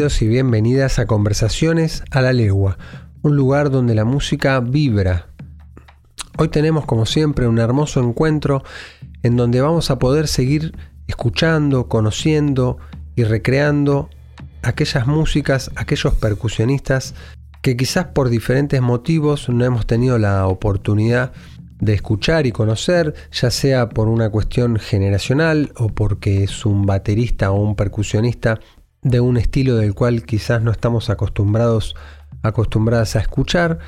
Y bienvenidas a Conversaciones a la Legua, un lugar donde la música vibra. Hoy tenemos como siempre un hermoso encuentro en donde vamos a poder seguir escuchando, conociendo y recreando aquellas músicas, aquellos percusionistas que quizás por diferentes motivos no hemos tenido la oportunidad de escuchar y conocer, ya sea por una cuestión generacional o porque es un baterista o un percusionista de un estilo del cual quizás no estamos acostumbrados acostumbradas a escuchar.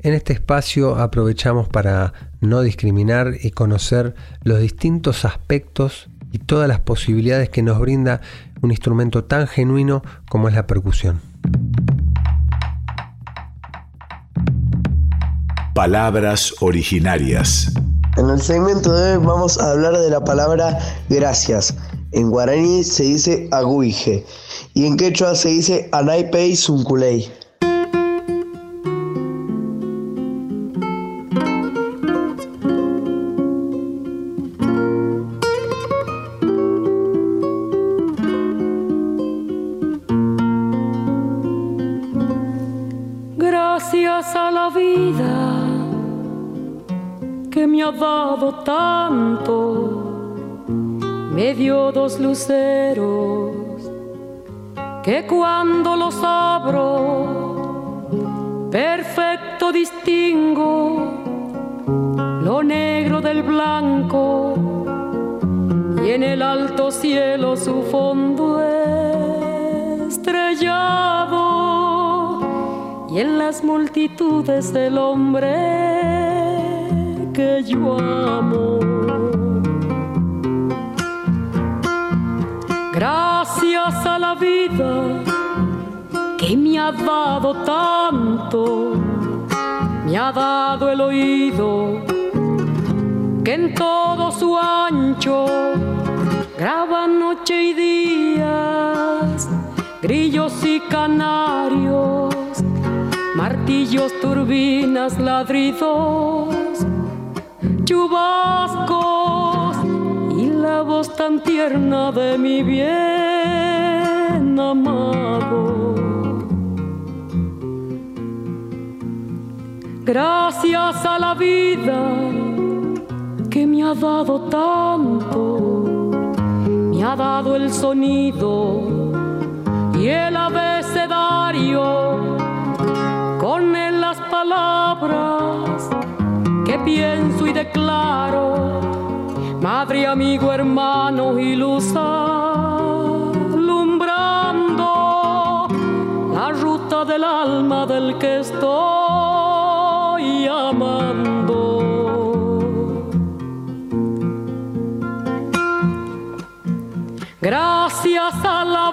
En este espacio aprovechamos para no discriminar y conocer los distintos aspectos y todas las posibilidades que nos brinda un instrumento tan genuino como es la percusión. Palabras originarias. En el segmento de hoy vamos a hablar de la palabra gracias. En guaraní se dice aguije y en quechua se dice Anaipei Sunculei. Gracias a la vida que me ha dado tanto, me ha dado el sonido y el abecedario, con él las palabras que pienso y declaro madre, amigo, hermano y luz alumbrando la ruta del alma del que estoy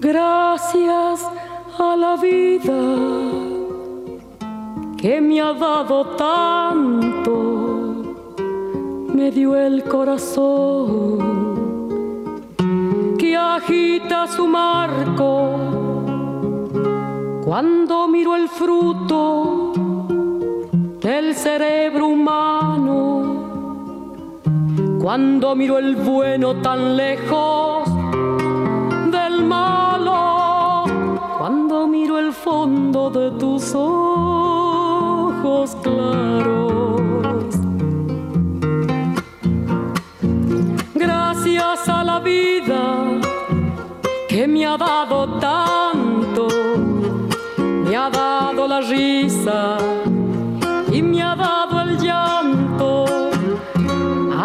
Gracias a la vida que me ha dado tanto, me dio el corazón vida agita su marco cuando miro el fruto del cerebro humano, cuando miro el bueno tan lejos del malo, cuando miro el fondo de tus ojos claros. Gracias a la vida que me ha dado tanto, me ha dado la risa y me ha dado.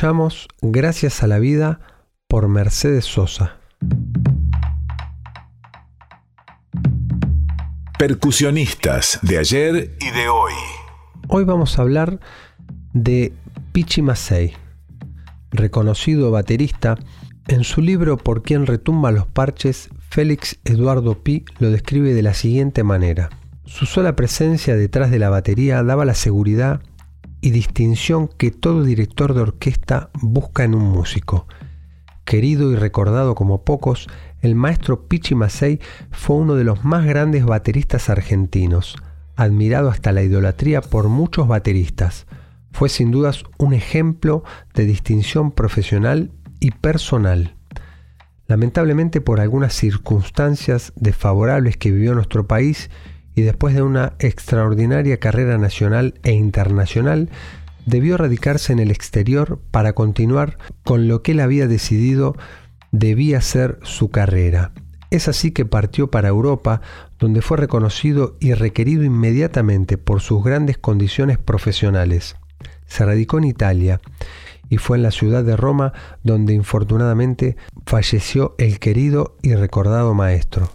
Escuchamos Gracias a la vida por Mercedes Sosa. Percusionistas de ayer y de hoy. Hoy vamos a hablar de Pichi Masei, reconocido baterista. En su libro Por quién retumba los parches, Félix Eduardo Pi lo describe de la siguiente manera. Su sola presencia detrás de la batería daba la seguridad y distinción que todo director de orquesta busca en un músico. Querido y recordado como pocos, el maestro Pichi Masei fue uno de los más grandes bateristas argentinos, admirado hasta la idolatría por muchos bateristas. Fue sin dudas un ejemplo de distinción profesional y personal. Lamentablemente por algunas circunstancias desfavorables que vivió nuestro país y después de una extraordinaria carrera nacional e internacional, debió radicarse en el exterior para continuar con lo que él había decidido debía ser su carrera. Es así que partió para Europa, donde fue reconocido y requerido inmediatamente por sus grandes condiciones profesionales. Se radicó en Italia y fue en la ciudad de Roma donde infortunadamente falleció el querido y recordado maestro.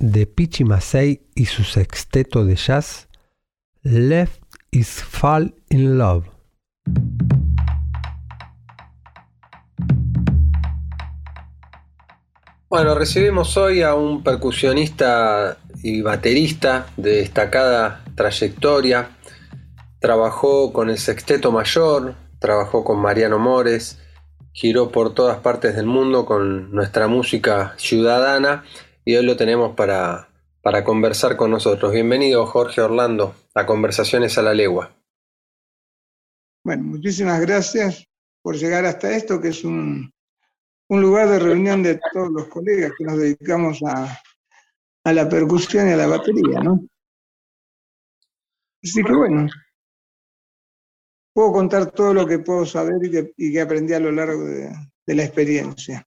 De Pichi Masei y su sexteto de jazz Left is Fall in Love. Bueno, recibimos hoy a un percusionista y baterista de destacada trayectoria. Trabajó con el Sexteto Mayor, trabajó con Mariano Mores, giró por todas partes del mundo con nuestra música ciudadana y hoy lo tenemos para, para conversar con nosotros. Bienvenido Jorge Orlando a Conversaciones a la Legua. Bueno, muchísimas gracias por llegar hasta esto, que es un, un lugar de reunión de todos los colegas que nos dedicamos a, a la percusión y a la batería, ¿no? Así que bueno, puedo contar todo lo que puedo saber y que, aprendí a lo largo de, la experiencia.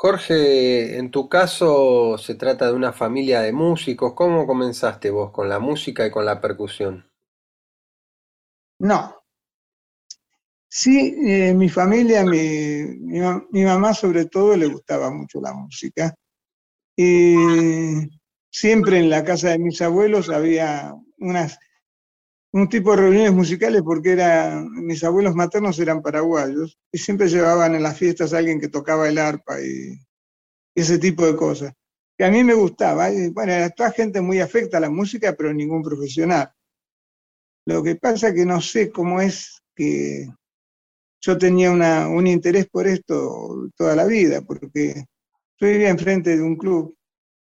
Jorge, en tu caso se trata de una familia de músicos. ¿Cómo comenzaste vos con la música y con la percusión? No. Sí, eh, mi familia, mi, mi, mamá sobre todo le gustaba mucho la música. Y siempre en la casa de mis abuelos había unas un tipo de reuniones musicales porque era, mis abuelos maternos eran paraguayos y siempre llevaban en las fiestas a alguien que tocaba el arpa y, ese tipo de cosas. Que a mí me gustaba. bueno, era toda gente muy afecta a la música, pero ningún profesional. Lo que pasa que no sé cómo es que yo tenía un interés por esto toda la vida, porque yo vivía enfrente de un club,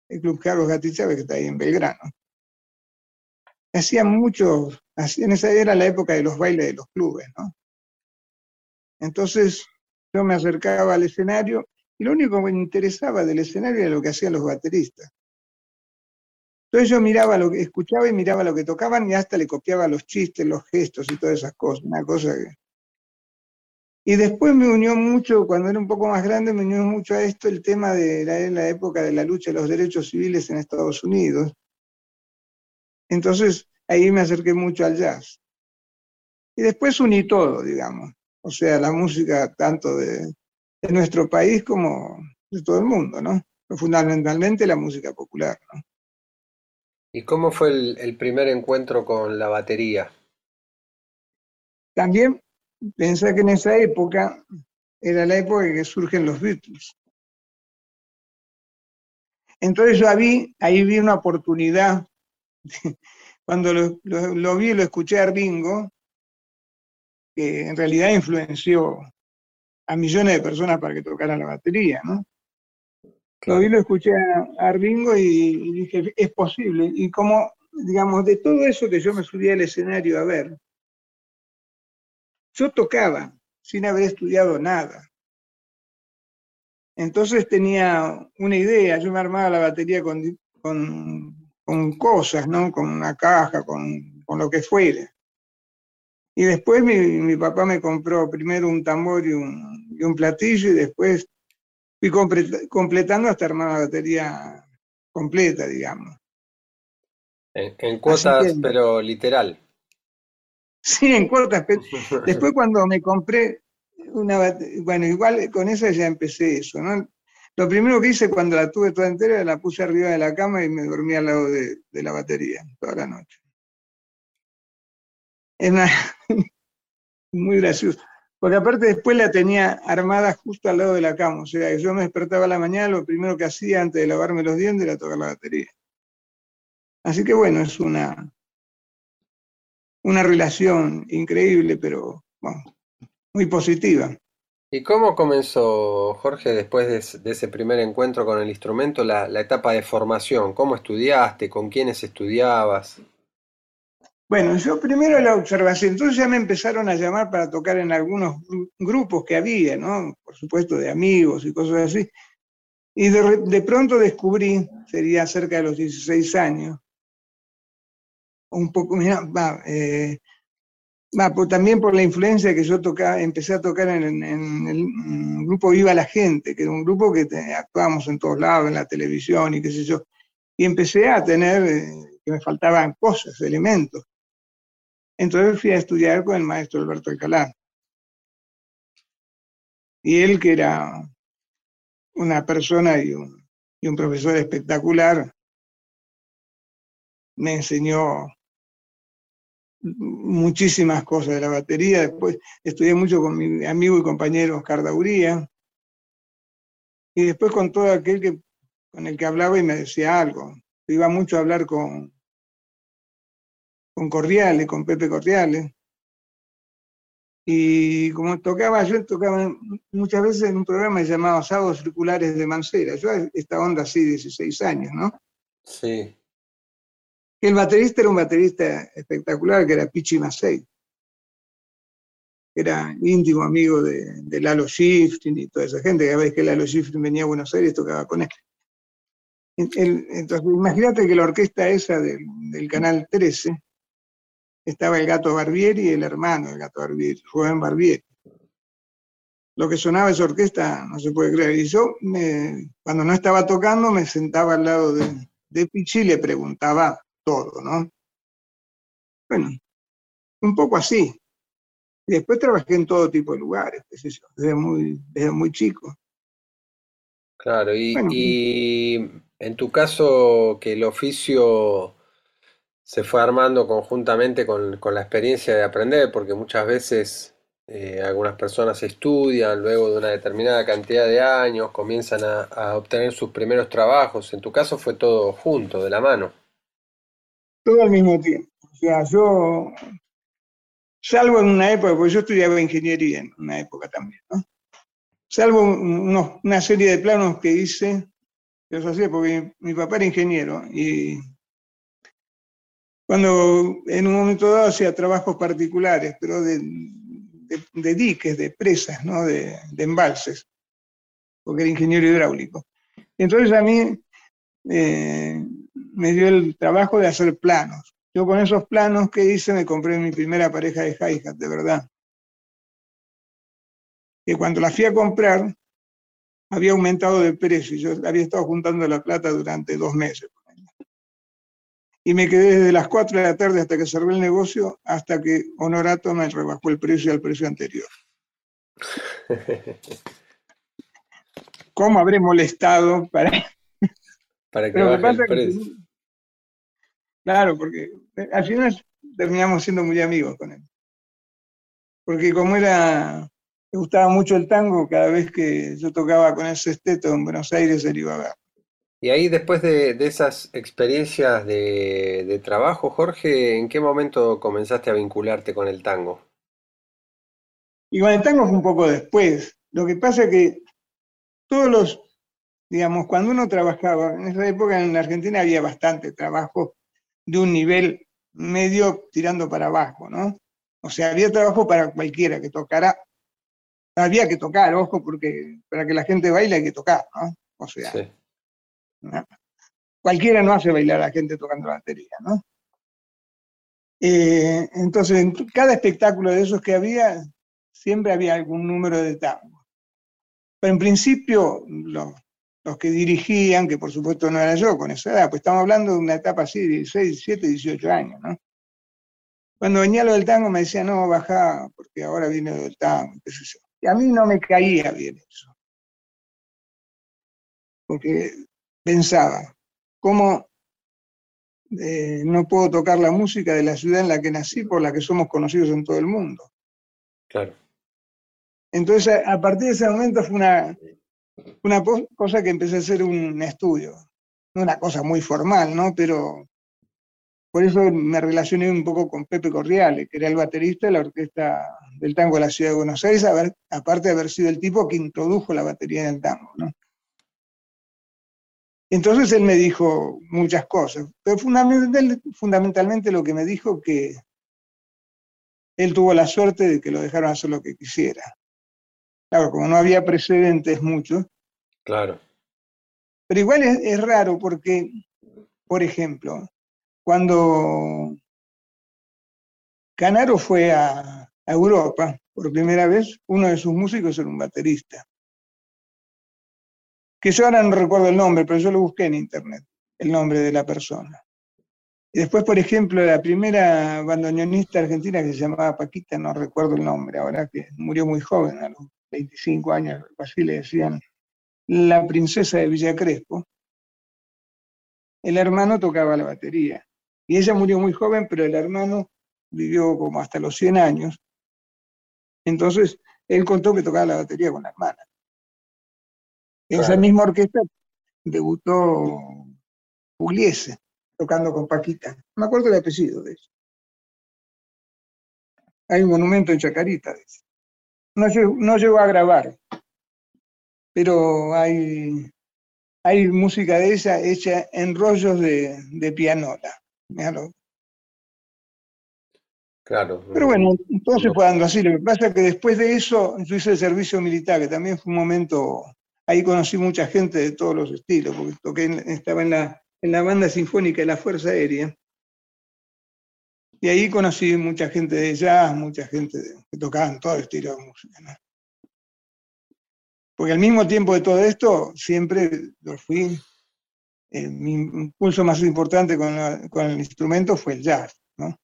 el Club Carlos Gatichávez, que está ahí en Belgrano hacía mucho, en esa era la época de los bailes de los clubes, ¿no? Entonces yo me acercaba al escenario y lo único que me interesaba del escenario era lo que hacían los bateristas. Entonces yo miraba lo que escuchaba y miraba lo que tocaban y hasta le copiaba los chistes, los gestos y todas esas cosas, una cosa que... Y después me unió mucho, cuando era un poco más grande, me unió mucho a esto el tema de la, la época de la lucha de los derechos civiles en Estados Unidos, entonces ahí me acerqué mucho al jazz. Y después uní todo, digamos. O sea, la música tanto de, nuestro país como de todo el mundo, ¿no? fundamentalmente la música popular, ¿no? ¿Y cómo fue el, primer encuentro con la batería? También pensé que en esa época era la época en que surgen los Beatles. Entonces yo ahí, ahí vi una oportunidad cuando lo, vi y lo escuché a Ringo, que en realidad influenció a millones de personas para que tocaran la batería, ¿no? Lo vi y lo escuché a, Ringo y, dije, es posible. Y como, digamos, de todo eso que yo me subí al escenario a ver, yo tocaba sin haber estudiado nada. Entonces tenía una idea, yo me armaba la batería con con cosas, ¿no? Con una caja, con, lo que fuera. Y después mi, papá me compró primero un tambor y un, platillo y después fui completando hasta armar la batería completa, digamos. En, cuotas, pero literal. Sí, en cuotas. después cuando me compré una bueno, igual con esa ya empecé eso, ¿no? Lo primero que hice cuando la tuve toda entera, la puse arriba de la cama y me dormí al lado de, la batería toda la noche. Es muy gracioso. Porque aparte después la tenía armada justo al lado de la cama. O sea, que yo me despertaba a la mañana, lo primero que hacía antes de lavarme los dientes era tocar la batería. Así que bueno, es una, una relación increíble, pero muy positiva. ¿Y cómo comenzó, Jorge, después de, ese primer encuentro con el instrumento, la, etapa de formación? ¿Cómo estudiaste? ¿Con quiénes estudiabas? Bueno, yo primero la observación, entonces ya me empezaron a llamar para tocar en algunos grupos que había, ¿no? Por supuesto, de amigos y cosas así. Y de, pronto descubrí, sería cerca de los 16 años, un poco, mira, va, eh, también por la influencia que yo tocaba, empecé a tocar en, el grupo Viva la Gente, que era un grupo que actuábamos en todos lados, en la televisión y qué sé yo. Y empecé a tener, eh, que me faltaban cosas, elementos. Entonces fui a estudiar con el maestro Alberto Alcalá. Y él, que era una persona y un profesor espectacular me enseñó muchísimas cosas de la batería. Después estudié mucho con mi amigo y compañero Oscar Dauría. Y después con todo aquel que, con el que hablaba y me decía algo. Iba mucho a hablar con, con Cordiales, con Pepe Cordiales. Y como tocaba, yo tocaba muchas veces en un programa llamado Sábados Circulares de Mancera. Yo esta onda así, 16 años, ¿no? Sí. El baterista era un baterista espectacular, que era Pichi Macei. Era íntimo amigo de, Lalo Shifting y toda esa gente. Cada vez que Lalo Shifting venía a Buenos Aires tocaba con él. entonces, imagínate que la orquesta esa del, del, Canal 13 estaba el gato Barbieri y el hermano del gato Barbieri, Rubén Barbieri. Lo que sonaba esa orquesta no se puede creer. Y yo, cuando no estaba tocando, me sentaba al lado de, de Pichi y le preguntaba todo, ¿no? Bueno, un poco así. Y después trabajé en todo tipo de lugares, desde muy, desde muy chico. Claro, y, en tu caso, que el oficio se fue armando conjuntamente con, la experiencia de aprender, porque muchas veces eh, algunas personas estudian, luego de una determinada cantidad de años comienzan a obtener sus primeros trabajos. En tu caso fue todo junto, de la mano todo al mismo tiempo. O sea, yo, salvo en una época, porque yo estudiaba ingeniería en una época también, ¿no? Salvo una serie de planos que hice, yo hacía porque mi, papá era ingeniero y cuando en un momento dado hacía trabajos particulares, pero de, diques, de presas, ¿no? de, embalses, porque era ingeniero hidráulico. Entonces a mí eh, me dio el trabajo de hacer planos. Yo con esos planos que hice me compré mi primera pareja de hi-hat, de verdad. Que cuando la fui a comprar, había aumentado de precio. Yo había estado juntando la plata durante dos meses. Y me quedé desde las 4 de la tarde hasta que cerré el negocio, hasta que Honorato me rebajó el precio al precio anterior. ¿Cómo habré molestado para, para que baje el precio? Claro, porque eh, al final terminamos siendo muy amigos con él. Porque como era, me gustaba mucho el tango, cada vez que yo tocaba con ese esteto en Buenos Aires, él iba a ver. Y ahí después de, esas experiencias de, de, trabajo, Jorge, ¿en qué momento comenzaste a vincularte con el tango? Y con el tango fue un poco después. Lo que pasa es que todos los digamos, cuando uno trabajaba, en esa época en la Argentina había bastante trabajo de un nivel medio tirando para abajo, ¿no? O sea, había trabajo para cualquiera que tocara. Había que tocar, ojo, porque para que la gente baile hay que tocar, ¿no? O sea, cualquiera no hace bailar a la gente tocando la batería, ¿no? Eh, entonces, en cada espectáculo de esos que había, siempre había algún número de tango. Pero en principio, los los que dirigían, que por supuesto no era yo con esa edad, pues estamos hablando de una etapa así, de 16, 17, 18 años, ¿no? Cuando venía lo del tango me decía, no, baja, porque ahora viene lo del tango, qué sé yo. Y a mí no me caía bien eso. Porque pensaba, ¿cómo eh, no puedo tocar la música de la ciudad en la que nací, por la que somos conocidos en todo el mundo? Claro. Entonces, a partir de ese momento fue una, una cosa que empecé a hacer un estudio, no una cosa muy formal, ¿no? Pero por eso me relacioné un poco con Pepe Corriales, que era el baterista de la orquesta del tango de la ciudad de Buenos Aires, aparte de haber sido el tipo que introdujo la batería en el tango, ¿no? Entonces él me dijo muchas cosas, pero fundamentalmente lo que me dijo que él tuvo la suerte de que lo dejaron hacer lo que quisiera. Claro, como no había precedentes muchos. Claro. Pero igual es, raro porque, por ejemplo, cuando Canaro fue a, Europa por primera vez, uno de sus músicos era un baterista. Que yo ahora no recuerdo el nombre, pero yo lo busqué en internet, el nombre de la persona. Y después, por ejemplo, la primera bandoneonista argentina que se llamaba Paquita, no recuerdo el nombre ahora, que murió muy joven, a los 25 años, así le decían, la princesa de Villa Crespo, el hermano tocaba la batería. Y ella murió muy joven, pero el hermano vivió como hasta los 100 años. Entonces, él contó que tocaba la batería con la hermana. En esa misma orquesta debutó Pugliese, tocando con Paquita. Me acuerdo el apellido de eso. Hay un monumento en Chacarita de eso. No, no llegó a grabar, pero hay, hay música de ella hecha en rollos de, de pianola. Claro. Pero bueno, se fue dando así. Lo que pasa es que después de eso yo hice el servicio militar, que también fue un momento, ahí conocí mucha gente de todos los estilos, porque toqué, estaba en la, en la banda sinfónica de la Fuerza Aérea. Y ahí conocí mucha gente de jazz, mucha gente que tocaban todo estilo de música. Porque al mismo tiempo de todo esto, siempre lo fui, eh, mi impulso más importante con, el instrumento fue el jazz. ¿no?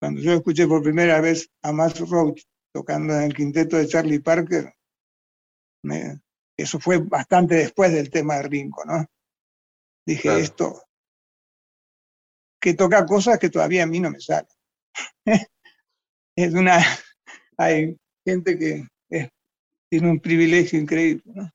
Cuando yo escuché por primera vez a Max Roach tocando en el quinteto de Charlie Parker, eso fue bastante después del tema de Rinco, ¿no? Dije, esto, que toca cosas que todavía a mí no me salen. es una, hay gente que tiene un privilegio increíble, ¿no?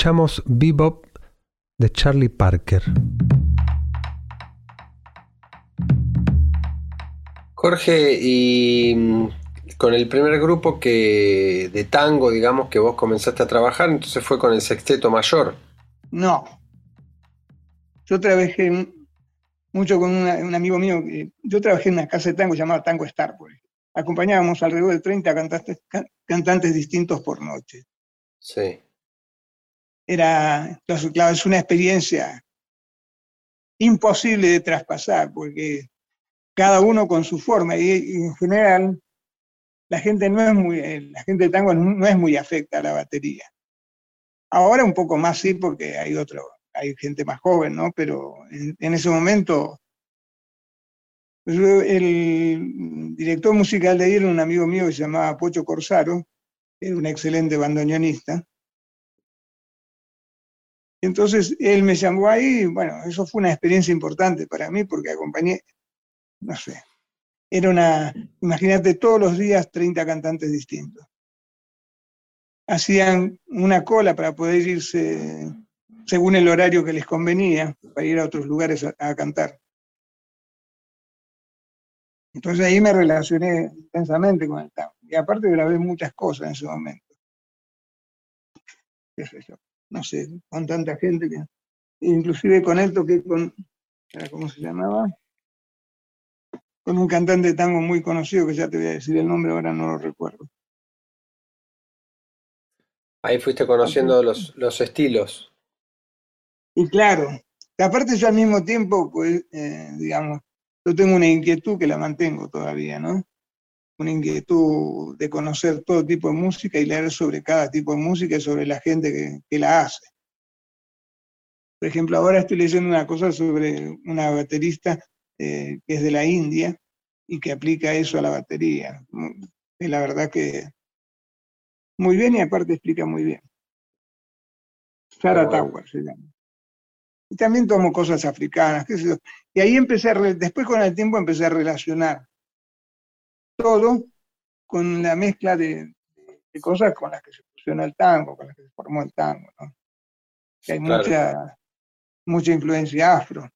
Escuchamos Bebop de Charlie Parker. Jorge, y mm, con el primer grupo que de tango, digamos, que vos comenzaste a trabajar, entonces fue con el sexteto mayor. No. Yo trabajé mucho con un amigo mío, yo trabajé en una casa de tango llamada Tango Star, Acompañábamos alrededor de 30 cantantes, cantantes distintos por noche. Sí era, claro, es una experiencia imposible de traspasar, porque cada uno con su forma, y, en general la gente no es muy, eh, la gente de tango no es muy afecta a la batería. Ahora un poco más sí, porque hay otro, hay gente más joven, ¿no? Pero en, ese momento, el director musical de ahí era un amigo mío que se llamaba Pocho Corsaro, era un excelente bandoneonista. Entonces él me llamó ahí, bueno, eso fue una experiencia importante para mí porque acompañé, no sé, era una, imagínate todos los días 30 cantantes distintos. Hacían una cola para poder irse según el horario que les convenía, para ir a otros lugares a, cantar. Entonces ahí me relacioné intensamente con el tango. Y aparte grabé muchas cosas en ese momento. ¿Qué sé yo? No sé, con tanta gente que, inclusive con él toqué con, ¿cómo se llamaba? Con un cantante de tango muy conocido, que ya te voy a decir el nombre, ahora no lo recuerdo. Ahí fuiste conociendo los, los estilos. Y claro, aparte yo al mismo tiempo, pues, eh, digamos, yo tengo una inquietud que la mantengo todavía, ¿no? Una inquietud de conocer todo tipo de música y leer sobre cada tipo de música y sobre la gente que, la hace. Por ejemplo, ahora estoy leyendo una cosa sobre una baterista eh, que es de la India y que aplica eso a la batería. Y la verdad que muy bien y aparte explica muy bien. Sarah Tower se llama. Y también tomo cosas africanas, qué sé yo. Y ahí empecé, a después con el tiempo empecé a relacionar todo con la mezcla de, cosas con las que se fusiona el tango, con las que se formó el tango, ¿no? Que hay mucha, mucha influencia afro.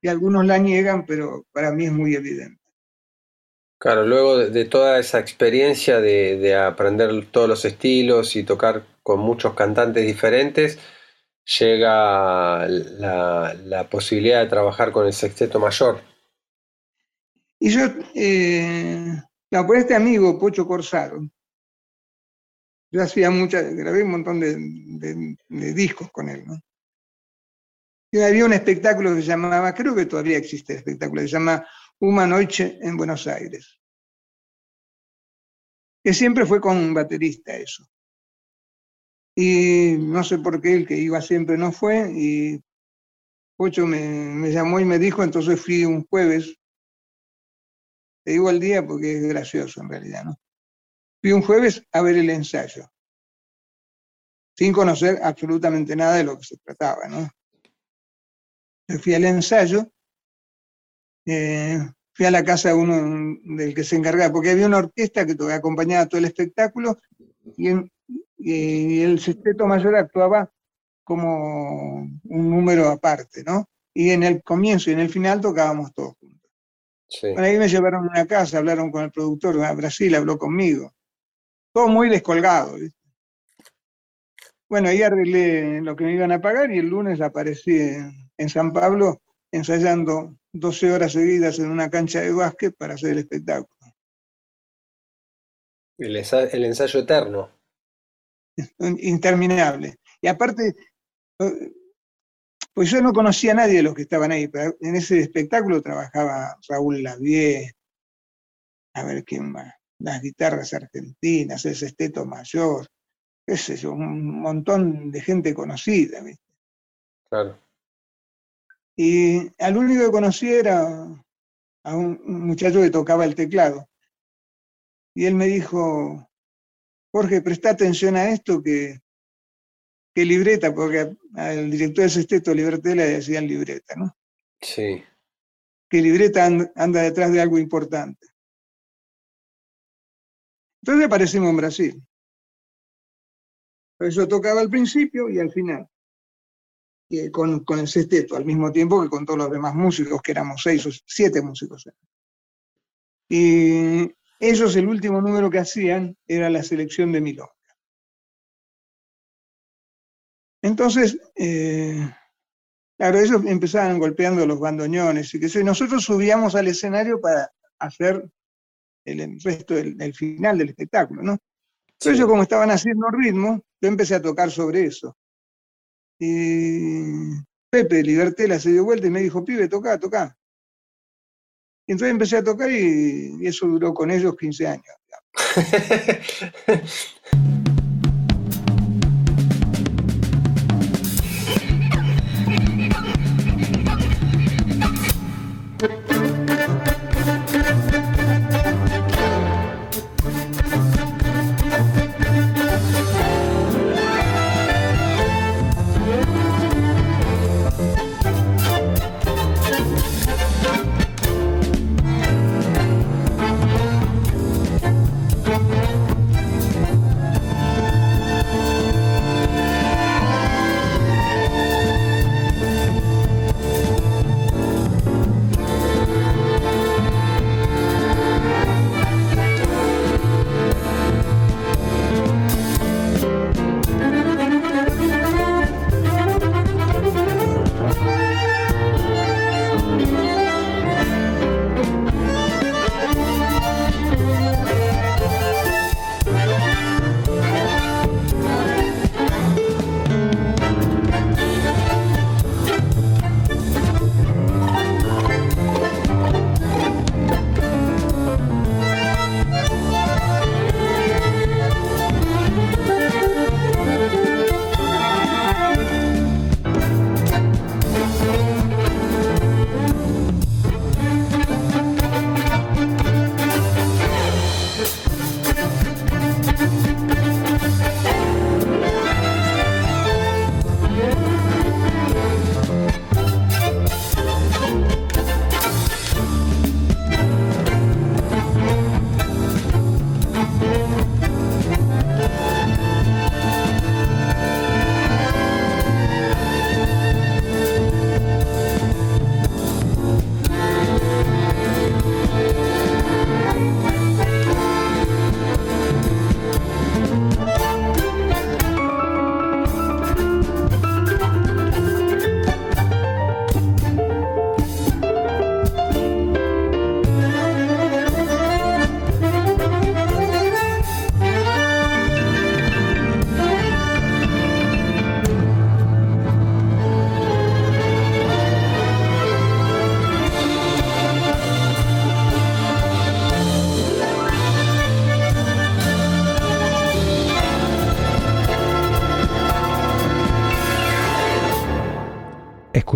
Y algunos la niegan, pero para mí es muy evidente. Claro, luego de, toda esa experiencia de, aprender todos los estilos y tocar con muchos cantantes diferentes, llega la, la posibilidad de trabajar con el sexteto mayor. Y yo, eh, por este amigo, Pocho Corsaro, yo hacía muchas, grabé un montón de, discos con él, ¿no? Y había un espectáculo que se llamaba, creo que todavía existe el espectáculo, se llama Uma Noche en Buenos Aires. Que siempre fue con un baterista eso. Y no sé por qué el que iba siempre no fue, y Pocho me, me llamó y me dijo, entonces fui un jueves te digo el día porque es gracioso en realidad, ¿no? Fui un jueves a ver el ensayo, sin conocer absolutamente nada de lo que se trataba, ¿no? fui al ensayo, eh, fui a la casa de uno del que se encargaba, porque había una orquesta que acompañaba todo el espectáculo y, y el sexteto mayor actuaba como un número aparte, ¿no? Y en el comienzo y en el final tocábamos todos juntos ahí me llevaron a una casa, hablaron con el productor de Brasil, habló conmigo. Todo muy descolgado. Bueno, ahí arreglé lo que me iban a pagar y el lunes aparecí en, San Pablo ensayando 12 horas seguidas en una cancha de básquet para hacer el espectáculo. El, el ensayo eterno. Interminable. Y aparte, pues yo no conocía a nadie de los que estaban ahí, pero en ese espectáculo trabajaba Raúl Lavie, a ver quién más, las guitarras argentinas, ese esteto mayor, qué sé yo, un montón de gente conocida, ¿viste? Claro. Y al único que conocí era a un muchacho que tocaba el teclado. Y él me dijo, Jorge, presta atención a esto que ¿Qué libreta? Porque al director del sexteto Liberté le decían libreta, ¿no? Sí. Que libreta anda, detrás de algo importante. Entonces aparecimos en Brasil. Eso tocaba al principio y al final. con, con, el sexteto, al mismo tiempo que con todos los demás músicos, que éramos seis o siete músicos. Y ellos, el último número que hacían era la selección de Milón. Entonces, eh, claro, ellos empezaban golpeando los bandoneones y que nosotros subíamos al escenario para hacer el, resto del final del espectáculo, ¿no? Entonces ellos como estaban haciendo ritmo, yo empecé a tocar sobre eso. Y Pepe Libertela se dio vuelta y me dijo, pibe, toca, toca. Y entonces empecé a tocar y, y eso duró con ellos 15 años.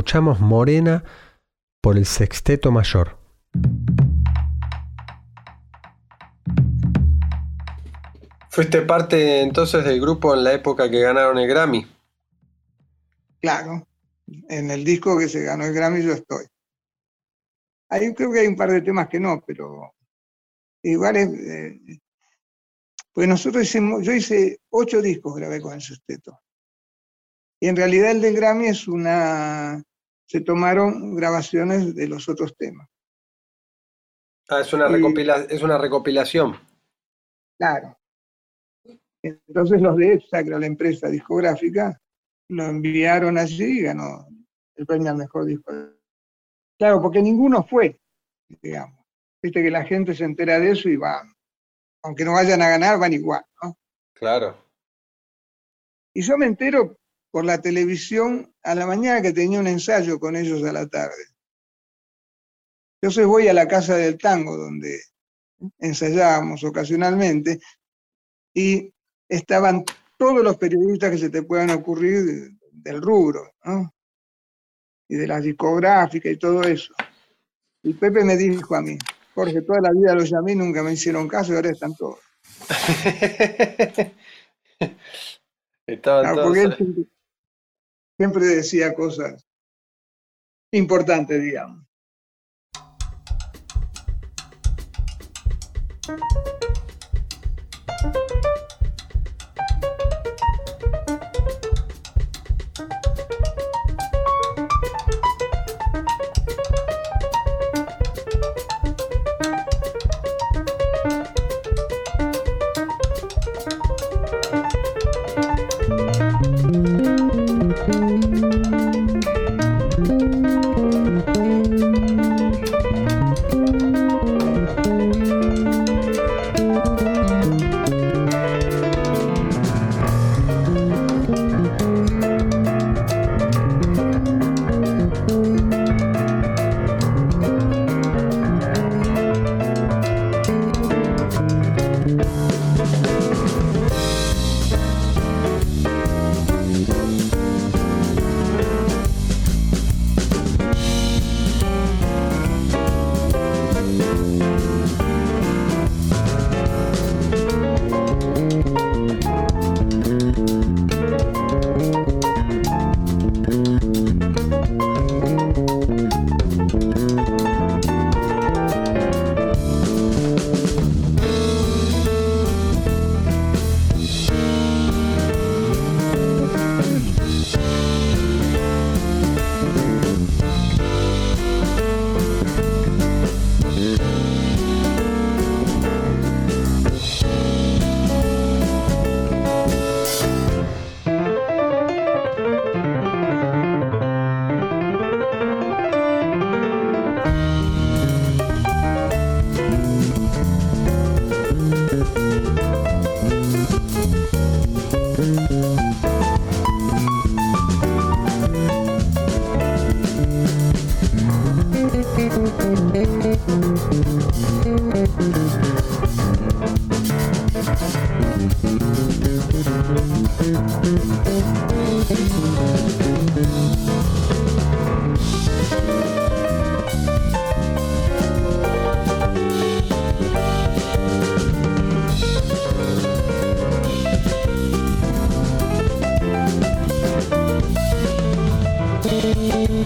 escuchamos Morena por el Sexteto Mayor. ¿Fuiste parte entonces del grupo en la época que ganaron el Grammy? Claro, en el disco que se ganó el Grammy yo estoy. Ahí creo que hay un par de temas que no, pero igual es... Eh, pues nosotros hicimos, yo hice ocho discos grabé con el Sexteto. Y en realidad el del Grammy es una se tomaron grabaciones de los otros temas. Ah, es una, es una recopilación. Claro. Entonces los de Sacra, la empresa discográfica, lo enviaron allí y ganó el premio al mejor disco. Claro, porque ninguno fue, digamos. Viste que la gente se entera de eso y va, aunque no vayan a ganar, van igual, ¿no? Claro. Y yo me entero por la televisión a la mañana que tenía un ensayo con ellos a la tarde. Entonces voy a la casa del tango donde ensayábamos ocasionalmente y estaban todos los periodistas que se te puedan ocurrir del rubro, ¿no? Y de las discográficas y todo eso. Y Pepe me dijo a mí, Jorge, toda la vida los llamé, nunca me hicieron caso y ahora están todos. Estaban todos siempre decía cosas importantes, digamos.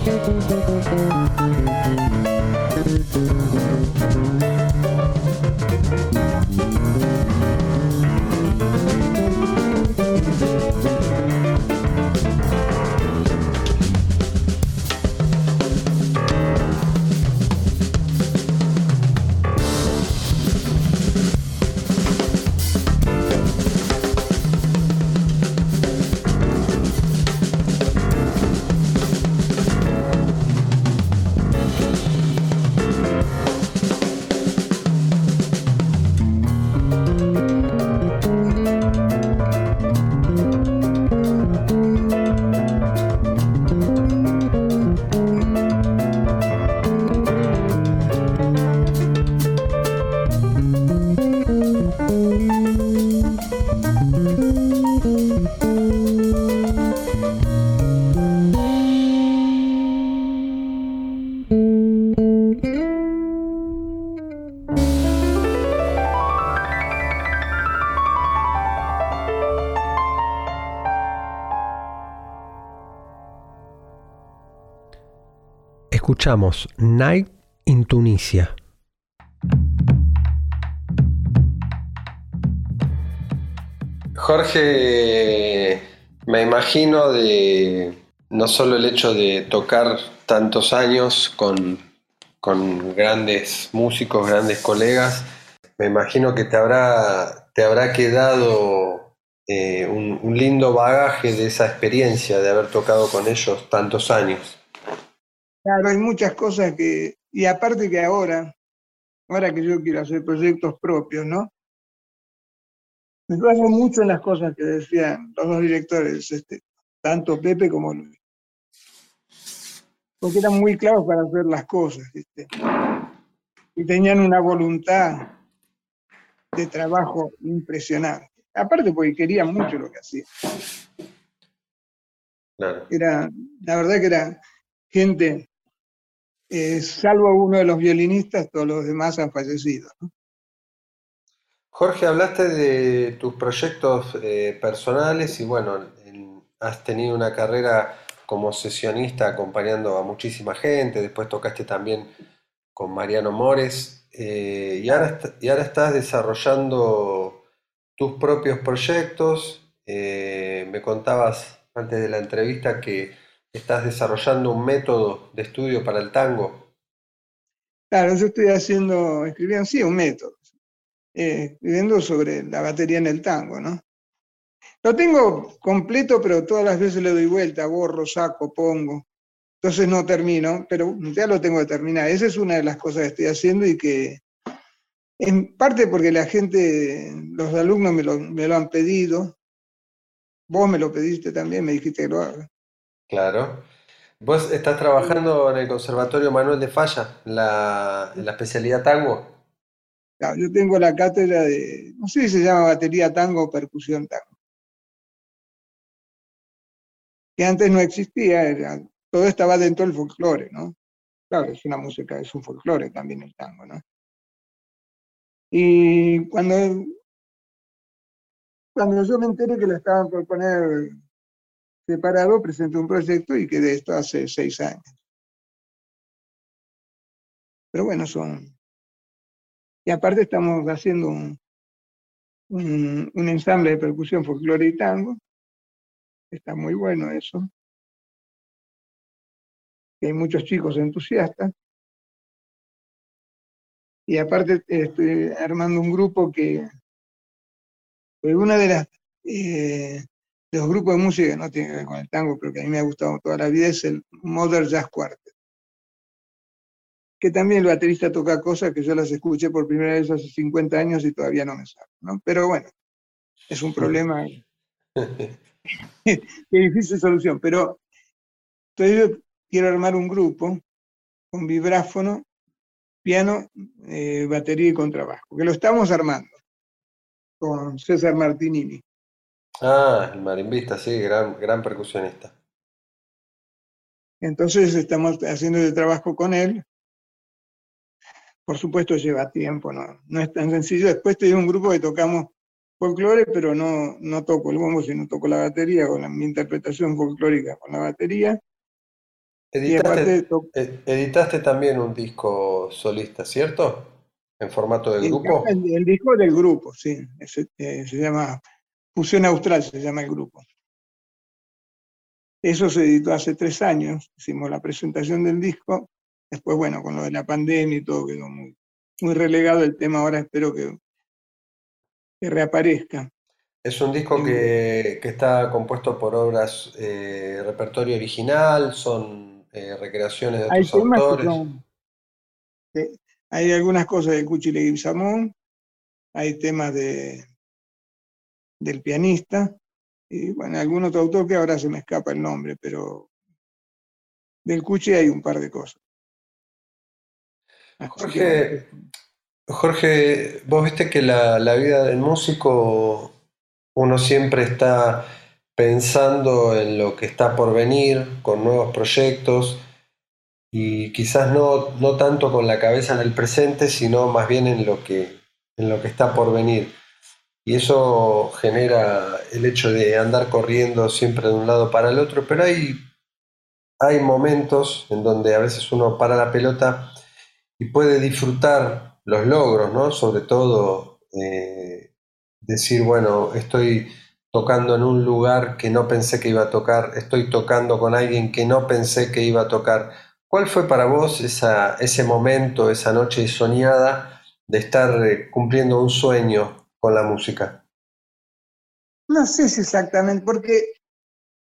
Thank you. Escuchamos Night in Tunisia. Jorge, me imagino de no solo el hecho de tocar tantos años con, grandes músicos, grandes colegas, me imagino que te habrá, te habrá quedado eh, un lindo bagaje de esa experiencia de haber tocado con ellos tantos años. Claro, hay muchas cosas que, y aparte que ahora, ahora que yo quiero hacer proyectos propios, ¿no? Me baso mucho en las cosas que decían los dos directores, este, tanto Pepe como Luis. Porque eran muy claros para hacer las cosas. ¿viste? Y tenían una voluntad de trabajo impresionante. Aparte porque querían mucho lo que hacían. Era, la verdad que era gente eh, salvo uno de los violinistas, todos los demás han fallecido. Jorge, hablaste de tus proyectos eh, personales y bueno, has tenido una carrera como sesionista acompañando a muchísima gente, después tocaste también con Mariano Mores eh, y, ahora, y ahora estás desarrollando tus propios proyectos. me contabas antes de la entrevista que estás desarrollando un método de estudio para el tango. Claro, yo estoy haciendo, escribiendo, sí, un método, eh, escribiendo sobre la batería en el tango, ¿no? Lo tengo completo, pero todas las veces le doy vuelta, borro, saco, pongo. Entonces no termino, pero ya lo tengo que terminar. Esa es una de las cosas que estoy haciendo y que, en parte porque la gente, los alumnos me lo, me lo han pedido, vos me lo pediste también, me dijiste que lo haga. Claro. ¿Vos estás trabajando en el Conservatorio Manuel de Falla, en la, especialidad tango? Claro, yo tengo la cátedra de, no sé si se llama batería tango o percusión tango. Que antes no existía, todo estaba dentro del folclore, ¿no? Claro, es una música, es un folclore también el tango, ¿no? Y cuando, cuando yo me enteré que le estaban por poner separado, presenté un proyecto y quedé esto hace seis años. Pero bueno, son... Y aparte estamos haciendo un, un, ensamble de percusión folclore y tango. Está muy bueno eso. hay muchos chicos entusiastas. Y aparte estoy armando un grupo que una de las eh, los grupos de música que no tienen que ver con el tango, pero que a mí me ha gustado toda la vida, es el Modern Jazz Quartet. Que también el baterista toca cosas que yo las escuché por primera vez hace 50 años y todavía no me saben, ¿no? Pero bueno, es un problema de difícil solución. Pero entonces yo quiero armar un grupo con vibráfono, piano, eh, batería y contrabajo, que lo estamos armando con César Martinini. Ah, el marimbista, sí, gran, gran percusionista. Entonces estamos haciendo el trabajo con él. Por supuesto lleva tiempo, no, no es tan sencillo. Después tengo un grupo que tocamos folclore, pero no, no toco el bombo, sino toco la batería, con la, mi interpretación folclórica con la batería. Editaste, editaste también un disco solista, ¿cierto? En formato de grupo. El, disco del grupo, sí. Eh, se llama Fusión Austral, se llama el grupo. Eso se editó hace tres años. Hicimos la presentación del disco. Después, bueno, con lo de la pandemia y todo quedó muy, muy relegado el tema. Ahora espero que, que reaparezca. Es un disco que, está compuesto por obras, eh, repertorio original, son eh, recreaciones de hay otros autores. hay algunas cosas de Cuchi Leguizamón, hay temas de, del pianista, y bueno, algún otro autor que ahora se me escapa el nombre, pero del Cuchi hay un par de cosas. Jorge, Jorge, vos viste que la, la vida del músico, uno siempre está pensando en lo que está por venir, con nuevos proyectos y quizás no, no tanto con la cabeza en el presente, sino más bien en lo que, en lo que está por venir. Y eso genera el hecho de andar corriendo siempre de un lado para el otro, pero hay, hay momentos en donde a veces uno para la pelota y puede disfrutar los logros, ¿no? Sobre todo eh, decir, bueno, estoy tocando en un lugar que no pensé que iba a tocar, estoy tocando con alguien que no pensé que iba a tocar. ¿Cuál fue para vos esa, ese momento, esa noche soñada de estar eh, cumpliendo un sueño con la música? No sé si exactamente, porque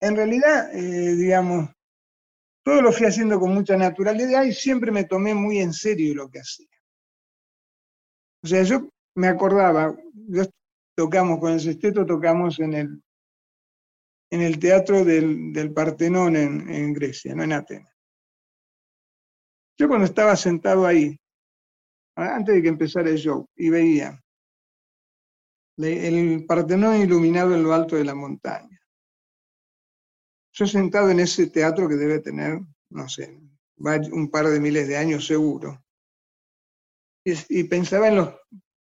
en realidad, eh, digamos, todo lo fui haciendo con mucha naturalidad y siempre me tomé muy en serio lo que hacía. O sea, yo me acordaba, yo tocamos con el sexteto, tocamos en el, en el teatro del, del Partenón en, Grecia, no en Atenas. Yo cuando estaba sentado ahí, antes de que empezara el show, y veía el Partenón iluminado en lo alto de la montaña. Yo sentado en ese teatro que debe tener, no sé, un par de miles de años seguro, y pensaba en los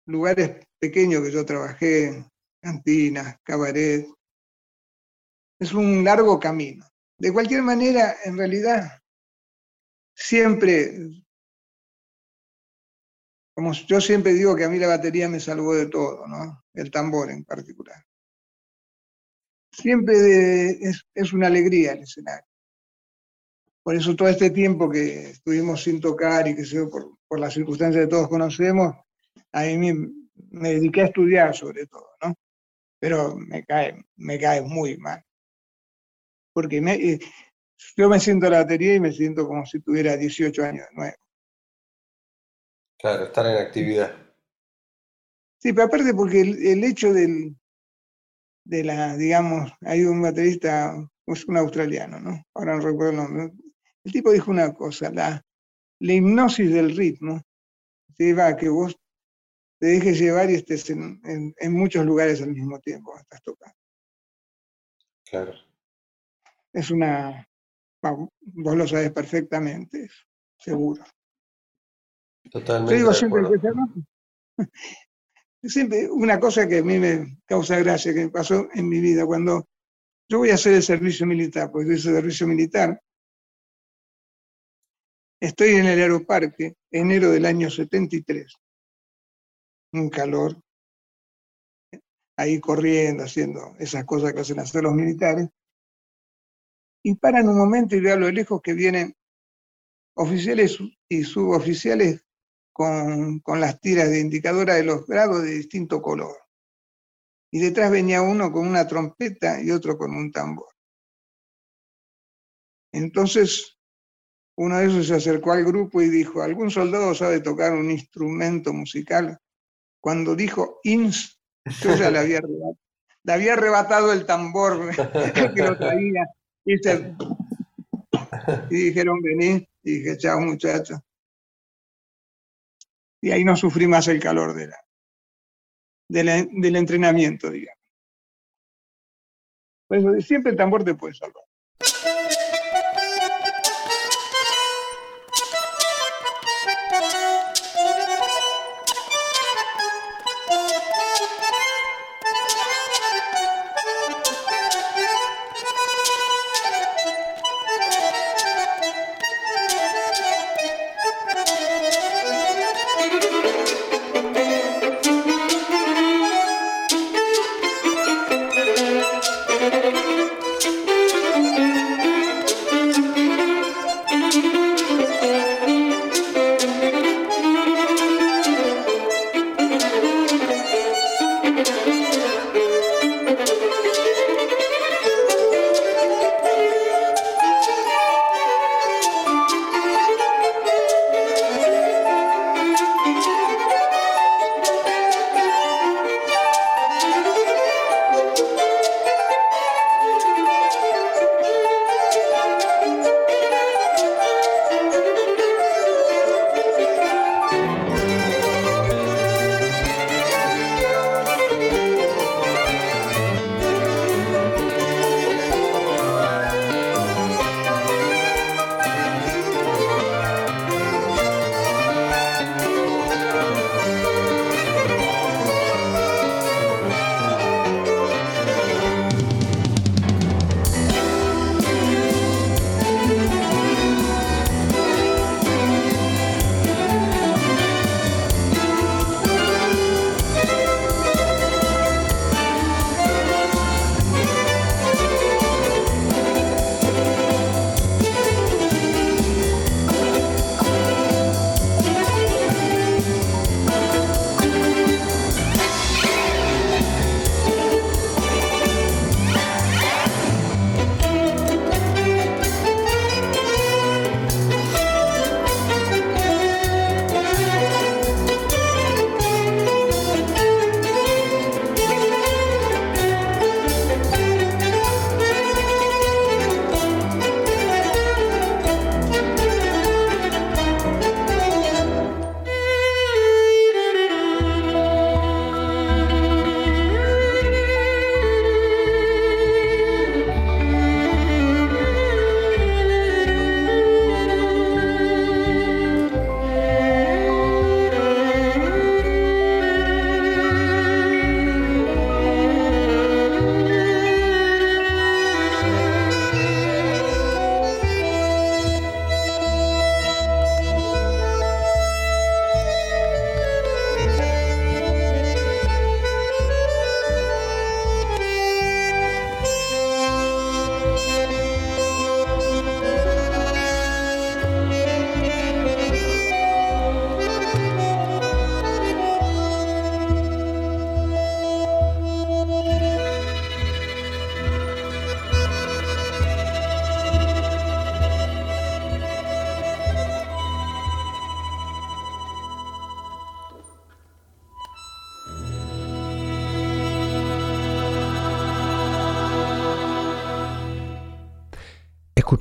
lugares pequeños que yo trabajé, cantinas, cabaret. Es un largo camino. De cualquier manera, en realidad, siempre, como yo siempre digo que a mí la batería me salvó de todo, ¿no? El tambor en particular. Siempre es, es una alegría el escenario. Por eso todo este tiempo que estuvimos sin tocar y que se por, por las circunstancias que todos conocemos, a mí me, dediqué a estudiar sobre todo, ¿no? Pero me cae, me cae muy mal. Porque eh, yo me siento la batería y me siento como si tuviera 18 años de nuevo. Claro, estar en actividad. Sí, pero aparte porque el, hecho del, de la, digamos, hay un baterista, es un australiano, ¿no? Ahora no recuerdo el nombre. El tipo dijo una cosa, la, la hipnosis del ritmo te va a que vos te dejes llevar y estés en, muchos lugares al mismo tiempo, estás tocando. Claro. Es una, vos lo sabes perfectamente, seguro. Totalmente. Yo digo siempre siempre una cosa que a mí me causa gracia, que me pasó en mi vida, cuando yo voy a hacer el servicio militar, porque yo hice servicio militar, estoy en el aeroparque, enero del año 73 un calor, ahí corriendo, haciendo esas cosas que hacen hacer los militares, y paran un momento y veo a lo lejos que vienen oficiales y suboficiales con, con las tiras de indicadora de los grados de distinto color. Y detrás venía uno con una trompeta y otro con un tambor. Entonces, uno de esos se acercó al grupo y dijo, ¿algún soldado sabe tocar un instrumento musical? cuando dijo ins, yo ya le había arrebatado, le había arrebatado el tambor que lo traía. Y, dijeron, vení, y dije, chao muchacho. Y ahí no sufrí más el calor del entrenamiento, digamos. Por eso siempre el tambor te puede salvar.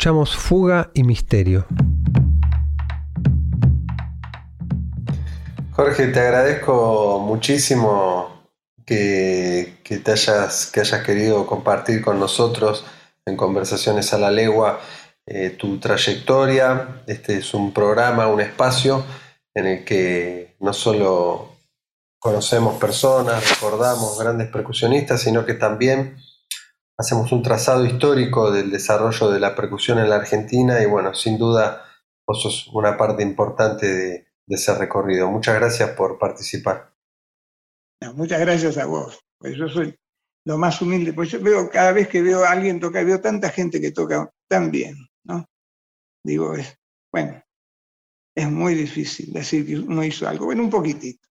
Fuga y Misterio. Jorge, te agradezco muchísimo que, te hayas, que hayas querido compartir con nosotros en Conversaciones a la Legua eh, tu trayectoria. Este es un programa, un espacio en el que no solo conocemos personas, recordamos grandes percusionistas, sino que también hacemos un trazado histórico del desarrollo de la percusión en la Argentina y bueno, sin duda vos sos una parte importante de, ese recorrido. Muchas gracias por participar. muchas gracias a vos. Pues yo soy lo más humilde, pues yo veo cada vez que veo a alguien tocar, veo tanta gente que toca tan bien, ¿no? Digo, es, bueno, es muy difícil decir que uno hizo algo, bueno, un poquitito,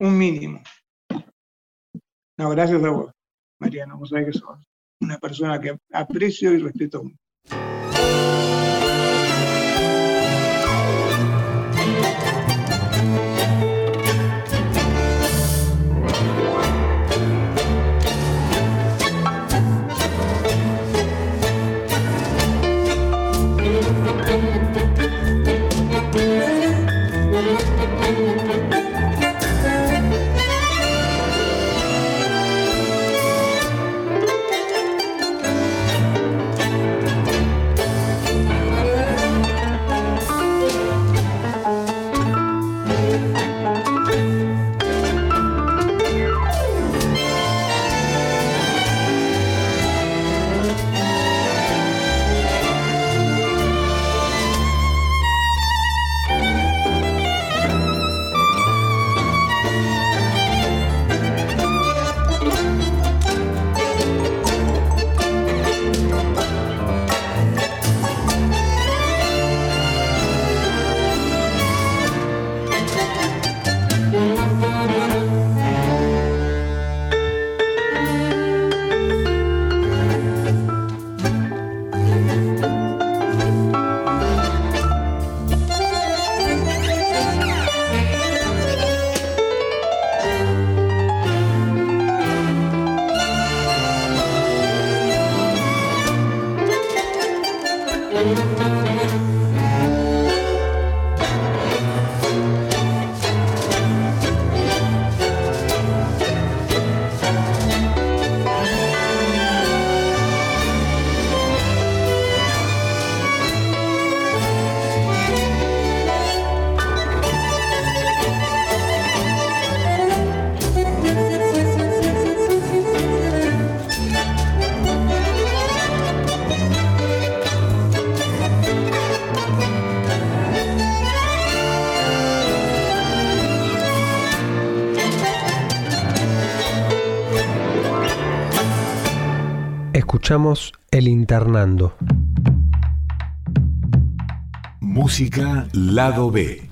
un mínimo. No, gracias a vos. Mariano, sabés que una persona que aprecio y respeto mucho. Escuchamos El Internando. Música Lado B.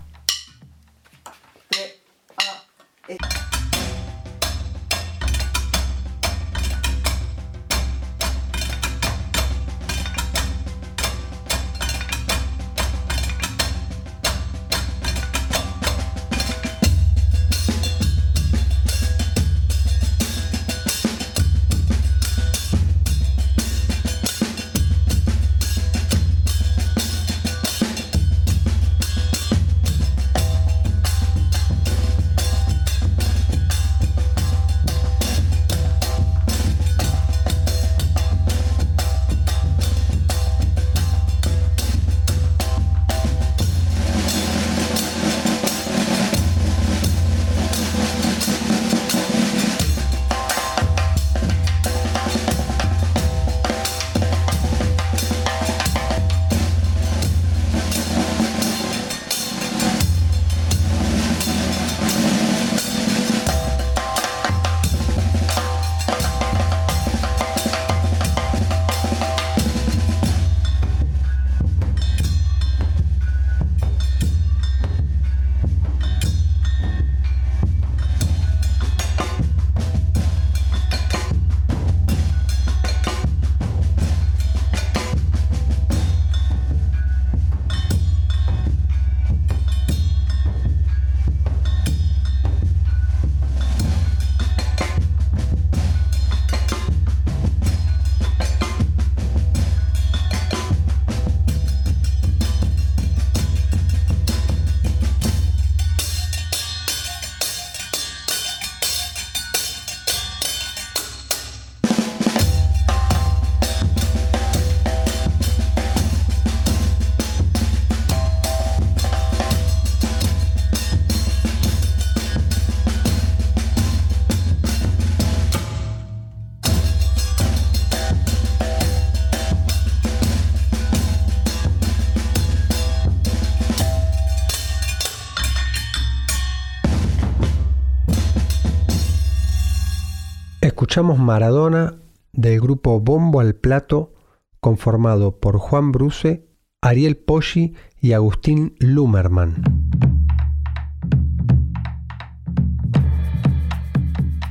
Maradona del grupo Bombo al Plato, conformado por Juan Bruce, Ariel Poggi y Agustín Lumerman.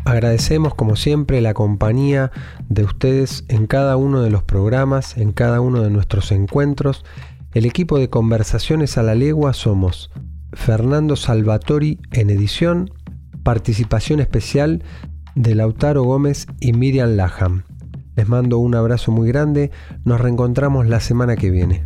Agradecemos como siempre la compañía de ustedes en cada uno de los programas, en cada uno de nuestros encuentros. El equipo de conversaciones a la legua somos Fernando Salvatori en edición, participación especial de Lautaro Gómez y Miriam Laham. Les mando un abrazo muy grande, nos reencontramos la semana que viene.